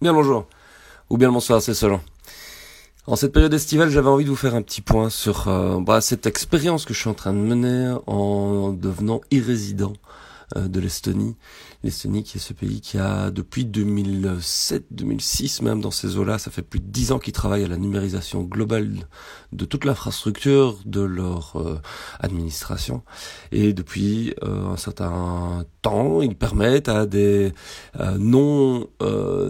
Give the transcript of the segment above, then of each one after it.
Bien bonjour, ou bien bonsoir, c'est selon. En cette période estivale, j'avais envie de vous faire un petit point sur euh, bah, cette expérience que je suis en train de mener en devenant irrésident de l'Estonie. L'Estonie qui est ce pays qui a depuis 2007, 2006 même dans ces eaux-là, ça fait plus de dix ans qu'ils travaillent à la numérisation globale de toute l'infrastructure de leur euh, administration. Et depuis euh, un certain temps, ils permettent à des non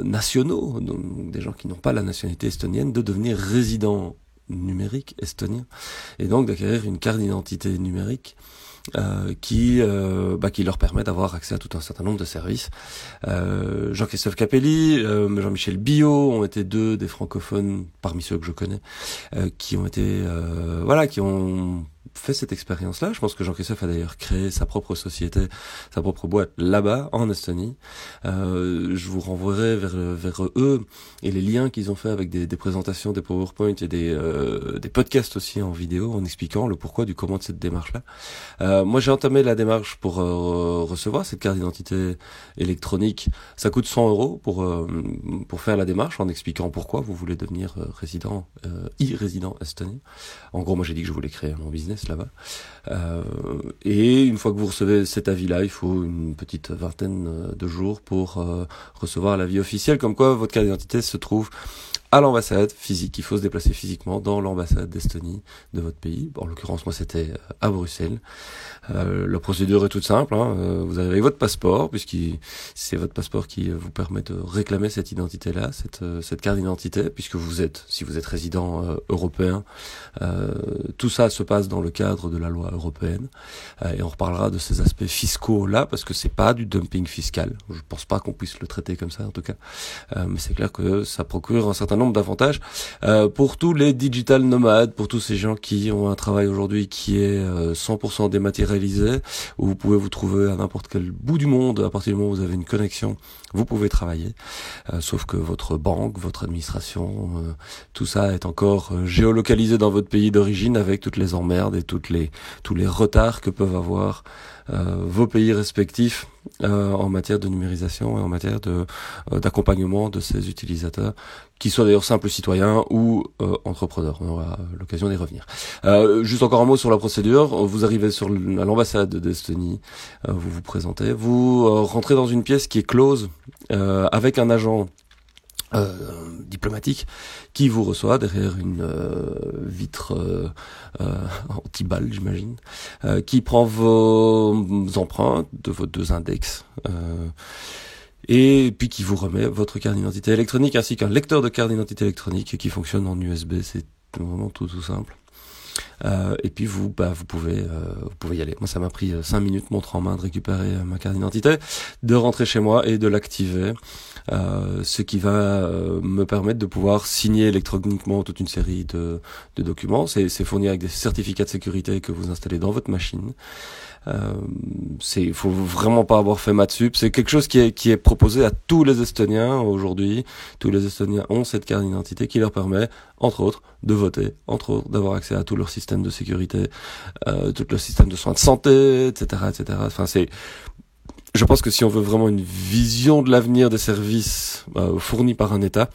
nationaux, donc des gens qui n'ont pas la nationalité estonienne, de devenir résidents numériques estoniens et donc d'acquérir une carte d'identité numérique euh, qui euh, bah, qui leur permet d'avoir accès à tout un certain nombre de services. Euh, Jean-Christophe Capelli, euh, Jean-Michel Billot ont été deux des francophones parmi ceux que je connais qui ont été voilà qui ont fait cette expérience-là. Je pense que Jean-Christophe a d'ailleurs créé sa propre société, sa propre boîte là-bas, en Estonie. Euh, je vous renvoierai vers, vers eux et les liens qu'ils ont fait avec des, des, présentations, des PowerPoint et des, euh, des podcasts aussi en vidéo en expliquant le pourquoi du comment de cette démarche-là. Euh, moi, j'ai entamé la démarche pour euh, recevoir cette carte d'identité électronique. Ça coûte 100 euros pour, euh, pour faire la démarche en expliquant pourquoi vous voulez devenir résident, e-résident estonien. En gros, moi, j'ai dit que je voulais créer mon business là-bas. Euh, et une fois que vous recevez cet avis-là, il faut une petite vingtaine de jours pour euh, recevoir l'avis officiel, comme quoi votre carte d'identité se trouve à l'ambassade physique. Il faut se déplacer physiquement dans l'ambassade d'Estonie de votre pays. En l'occurrence, moi, c'était euh, à Bruxelles. Euh, la procédure est toute simple. Hein. Euh, vous avez votre passeport, puisque c'est votre passeport qui vous permet de réclamer cette identité-là, cette, cette carte d'identité, puisque vous êtes, si vous êtes résident européen, tout ça se passe dans le cadre de la loi européenne. et on reparlera de ces aspects fiscaux-là, parce que c'est pas du dumping fiscal. Je pense pas qu'on puisse le traiter comme ça, en tout cas. mais c'est clair que ça procure un certain nombre d'avantages. Euh, pour tous les digital nomades, pour tous ces gens qui ont un travail aujourd'hui qui est 100% euh, dématérialisé, où vous pouvez vous trouver à n'importe quel bout du monde, à partir du moment où vous avez une connexion, vous pouvez travailler, euh, sauf que votre banque, votre administration, tout ça est encore géolocalisé dans votre pays d'origine avec toutes les emmerdes et toutes les tous les retards que peuvent avoir vos pays respectifs en matière de numérisation et en matière de d'accompagnement de ces utilisateurs qui soient d'ailleurs simples citoyens ou euh, entrepreneurs. On aura l'occasion d'y revenir. Euh, juste encore un mot sur la procédure. Vous arrivez sur à l'ambassade d'Estonie, euh, vous vous présentez, vous euh, rentrez dans une pièce qui est close euh, avec un agent diplomatique qui vous reçoit derrière une vitre anti-balle, j'imagine, qui prend vos empreintes de vos deux index et puis qui vous remet votre carte d'identité électronique ainsi qu'un lecteur de carte d'identité électronique qui fonctionne en USB. C'est vraiment tout tout simple. Euh, et puis vous, bah, vous pouvez, euh, vous pouvez y aller. Moi, ça m'a pris euh, cinq minutes, montre en main, de récupérer euh, ma carte d'identité, de rentrer chez moi et de l'activer, ce qui va me permettre de pouvoir signer électroniquement toute une série de, de documents. C'est fourni avec des certificats de sécurité que vous installez dans votre machine. Euh, c'est, faut vraiment pas avoir fait maths sup. C'est quelque chose qui est qui est proposé à tous les Estoniens aujourd'hui. Tous les Estoniens ont cette carte d'identité qui leur permet, entre autres, de voter, entre autres, d'avoir accès à tout leur système de sécurité, euh, tout leur système de soins de santé, etc., etc. Enfin, c'est je pense que si on veut vraiment une vision de l'avenir des services euh, fournis par un État,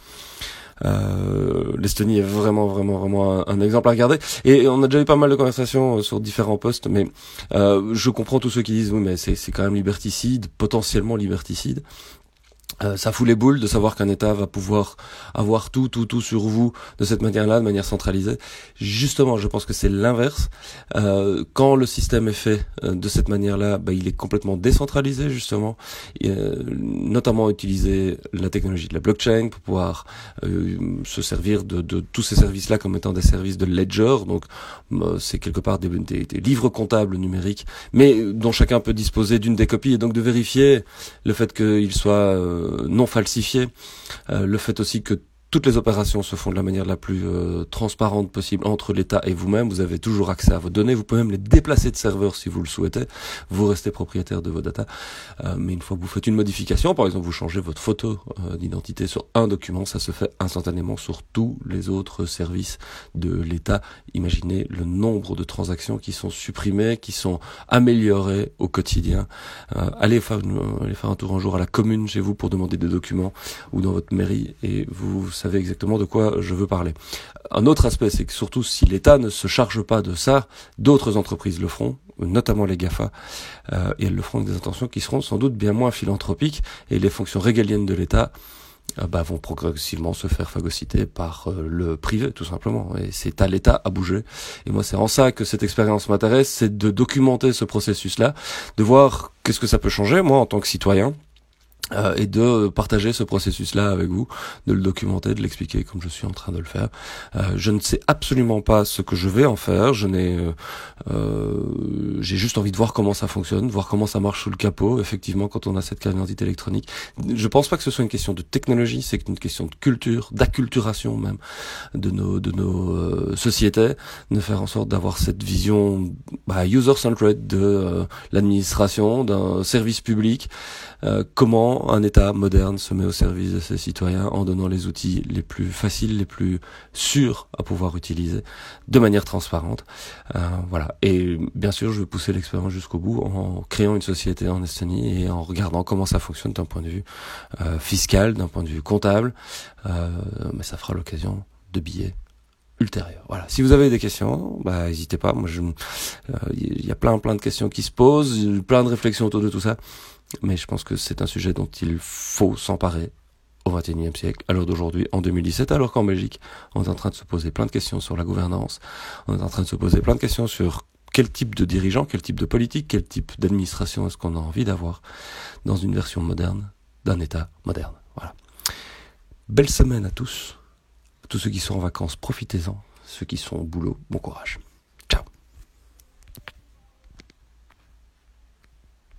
euh, L'Estonie est vraiment, vraiment, vraiment un, exemple à regarder. Et on a déjà eu pas mal de conversations sur différents postes, mais je comprends tous ceux qui disent oui, mais c'est quand même liberticide, potentiellement liberticide. Euh, ça fout les boules de savoir qu'un État va pouvoir avoir tout, tout, tout sur vous de cette manière-là, de manière centralisée. Justement, je pense que c'est l'inverse. Euh, quand le système est fait euh, de cette manière-là, bah, il est complètement décentralisé, justement, et, notamment utiliser la technologie de la blockchain pour pouvoir se servir de, de tous ces services-là comme étant des services de ledger. Donc, c'est quelque part des, des, des, livres comptables numériques, mais dont chacun peut disposer d'une des copies et donc de vérifier le fait qu'il soit non falsifié, euh, le fait aussi que toutes les opérations se font de la manière la plus euh, transparente possible entre l'État et vous-même. Vous avez toujours accès à vos données. Vous pouvez même les déplacer de serveur si vous le souhaitez. Vous restez propriétaire de vos data. Euh, mais une fois que vous faites une modification, par exemple, vous changez votre photo euh, d'identité sur un document, ça se fait instantanément sur tous les autres services de l'État. Imaginez le nombre de transactions qui sont supprimées, qui sont améliorées au quotidien. allez, faire allez faire un tour un jour à la commune chez vous pour demander des documents ou dans votre mairie et vous savez exactement de quoi je veux parler. Un autre aspect, c'est que surtout si l'État ne se charge pas de ça, d'autres entreprises le feront, notamment les GAFA, euh, et elles le feront avec des intentions qui seront sans doute bien moins philanthropiques, et les fonctions régaliennes de l'État euh, bah, vont progressivement se faire phagocyter par euh, le privé, tout simplement. Et c'est à l'État à bouger. Et moi, c'est en ça que cette expérience m'intéresse, c'est de documenter ce processus-là, de voir qu'est-ce que ça peut changer, moi, en tant que citoyen, euh, et de partager ce processus-là avec vous, de le documenter, de l'expliquer comme je suis en train de le faire. Euh, je ne sais absolument pas ce que je vais en faire. Je n'ai, euh, euh j'ai juste envie de voir comment ça fonctionne, voir comment ça marche sous le capot. Effectivement, quand on a cette carte d'identité électronique, je pense pas que ce soit une question de technologie, c'est une question de culture, d'acculturation même de nos de nos sociétés, de faire en sorte d'avoir cette vision bah, user-centered de l'administration, d'un service public. comment un État moderne se met au service de ses citoyens en donnant les outils les plus faciles, les plus sûrs à pouvoir utiliser de manière transparente. Euh, voilà. Et bien sûr, je pousser l'expérience jusqu'au bout en créant une société en Estonie et en regardant comment ça fonctionne d'un point de vue euh, fiscal, d'un point de vue comptable. Euh, mais ça fera l'occasion de billets ultérieurs. Voilà. Si vous avez des questions, bah n'hésitez pas. Moi, je, il y a plein plein de questions qui se posent, plein de réflexions autour de tout ça mais je pense que c'est un sujet dont il faut s'emparer au XXIe siècle, à l'heure d'aujourd'hui, en 2017, alors qu'en Belgique, on est en train de se poser plein de questions sur la gouvernance, on est en train de se poser plein de questions sur quel type de dirigeant, quel type de politique, quel type d'administration est-ce qu'on a envie d'avoir dans une version moderne d'un État moderne. Voilà. Belle semaine à tous. tous ceux qui sont en vacances, profitez-en. Ceux qui sont au boulot, bon courage.